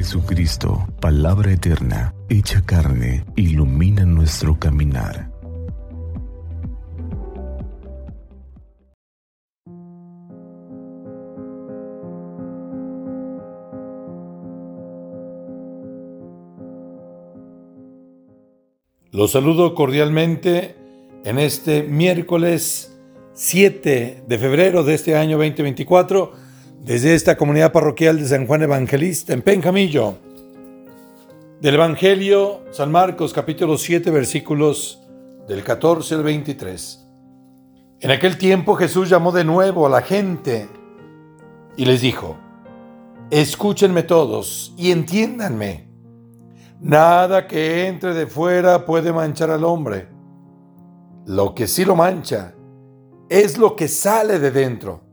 Jesucristo, palabra eterna, hecha carne, ilumina nuestro caminar. Los saludo cordialmente en este miércoles 7 de febrero de este año 2024 desde esta comunidad parroquial de San Juan Evangelista en Penjamillo. Del Evangelio San Marcos capítulo 7 versículos del 14 al 23. En aquel tiempo Jesús llamó de nuevo a la gente y les dijo, escúchenme todos y entiéndanme. Nada que entre de fuera puede manchar al hombre. Lo que sí lo mancha es lo que sale de dentro.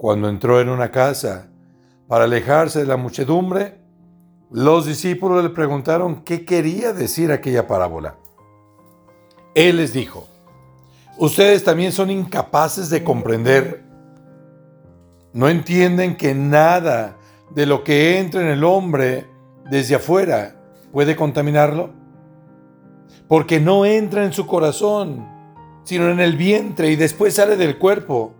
Cuando entró en una casa para alejarse de la muchedumbre, los discípulos le preguntaron qué quería decir aquella parábola. Él les dijo, ustedes también son incapaces de comprender. No entienden que nada de lo que entra en el hombre desde afuera puede contaminarlo? Porque no entra en su corazón, sino en el vientre y después sale del cuerpo.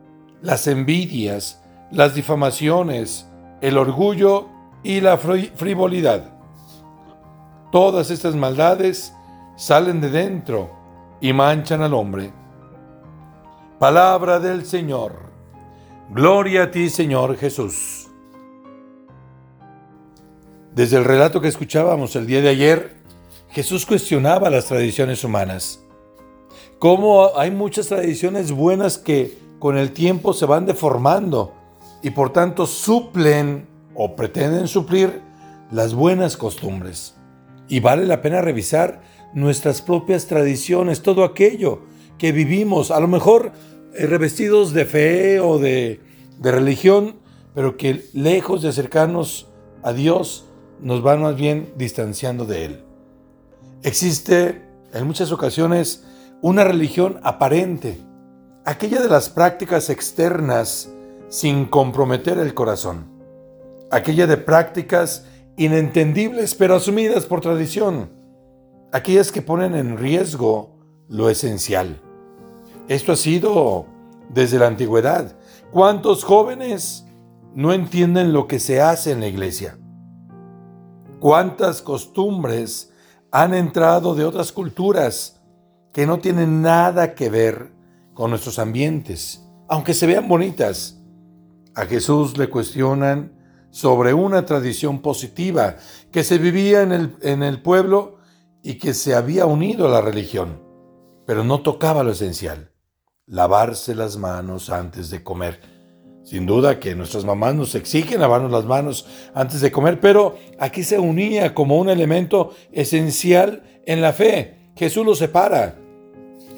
las envidias, las difamaciones, el orgullo y la frivolidad. Todas estas maldades salen de dentro y manchan al hombre. Palabra del Señor. Gloria a ti, Señor Jesús. Desde el relato que escuchábamos el día de ayer, Jesús cuestionaba las tradiciones humanas. Cómo hay muchas tradiciones buenas que con el tiempo se van deformando y por tanto suplen o pretenden suplir las buenas costumbres. Y vale la pena revisar nuestras propias tradiciones, todo aquello que vivimos, a lo mejor eh, revestidos de fe o de, de religión, pero que lejos de acercarnos a Dios, nos van más bien distanciando de Él. Existe en muchas ocasiones una religión aparente, aquella de las prácticas externas sin comprometer el corazón, aquella de prácticas inentendibles pero asumidas por tradición, aquellas que ponen en riesgo lo esencial. Esto ha sido desde la antigüedad. ¿Cuántos jóvenes no entienden lo que se hace en la iglesia? cuántas costumbres han entrado de otras culturas que no tienen nada que ver con nuestros ambientes, aunque se vean bonitas. A Jesús le cuestionan sobre una tradición positiva que se vivía en el, en el pueblo y que se había unido a la religión, pero no tocaba lo esencial, lavarse las manos antes de comer. Sin duda que nuestras mamás nos exigen lavarnos las manos antes de comer, pero aquí se unía como un elemento esencial en la fe. Jesús lo separa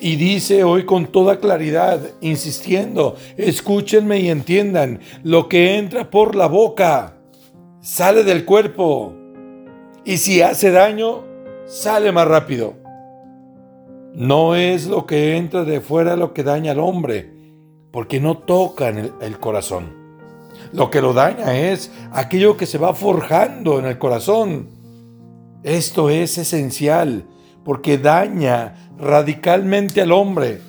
y dice hoy con toda claridad, insistiendo, escúchenme y entiendan, lo que entra por la boca sale del cuerpo y si hace daño, sale más rápido. No es lo que entra de fuera lo que daña al hombre, porque no tocan el, el corazón. Lo que lo daña es aquello que se va forjando en el corazón. Esto es esencial porque daña radicalmente al hombre.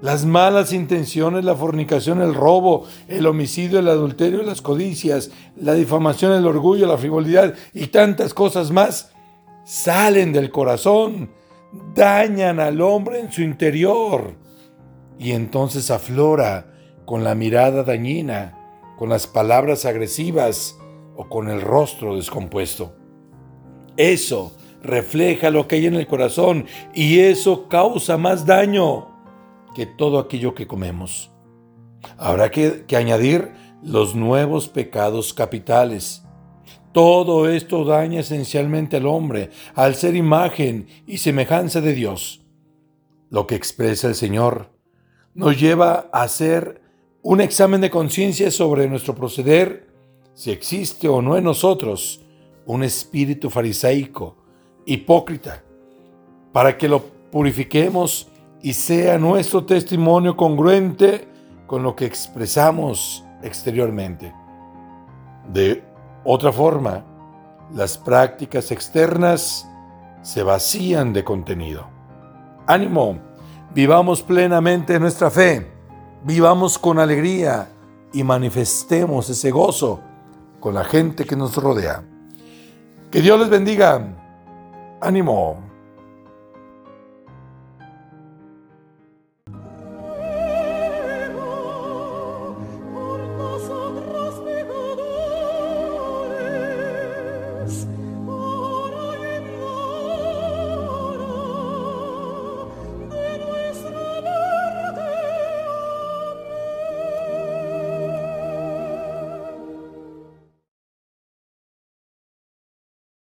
Las malas intenciones, la fornicación, el robo, el homicidio, el adulterio, las codicias, la difamación, el orgullo, la frivolidad y tantas cosas más salen del corazón, dañan al hombre en su interior y entonces aflora con la mirada dañina, con las palabras agresivas o con el rostro descompuesto. Eso refleja lo que hay en el corazón y eso causa más daño que todo aquello que comemos. Habrá que, añadir los nuevos pecados capitales. Todo esto daña esencialmente al hombre, al ser imagen y semejanza de Dios. Lo que expresa el Señor nos lleva a hacer un examen de conciencia sobre nuestro proceder, si existe o no en nosotros un espíritu farisaico, hipócrita, para que lo purifiquemos y sea nuestro testimonio congruente con lo que expresamos exteriormente. De otra forma, las prácticas externas se vacían de contenido. Ánimo, vivamos plenamente nuestra fe, vivamos con alegría y manifestemos ese gozo con la gente que nos rodea. Que Dios les bendiga. Ánimo.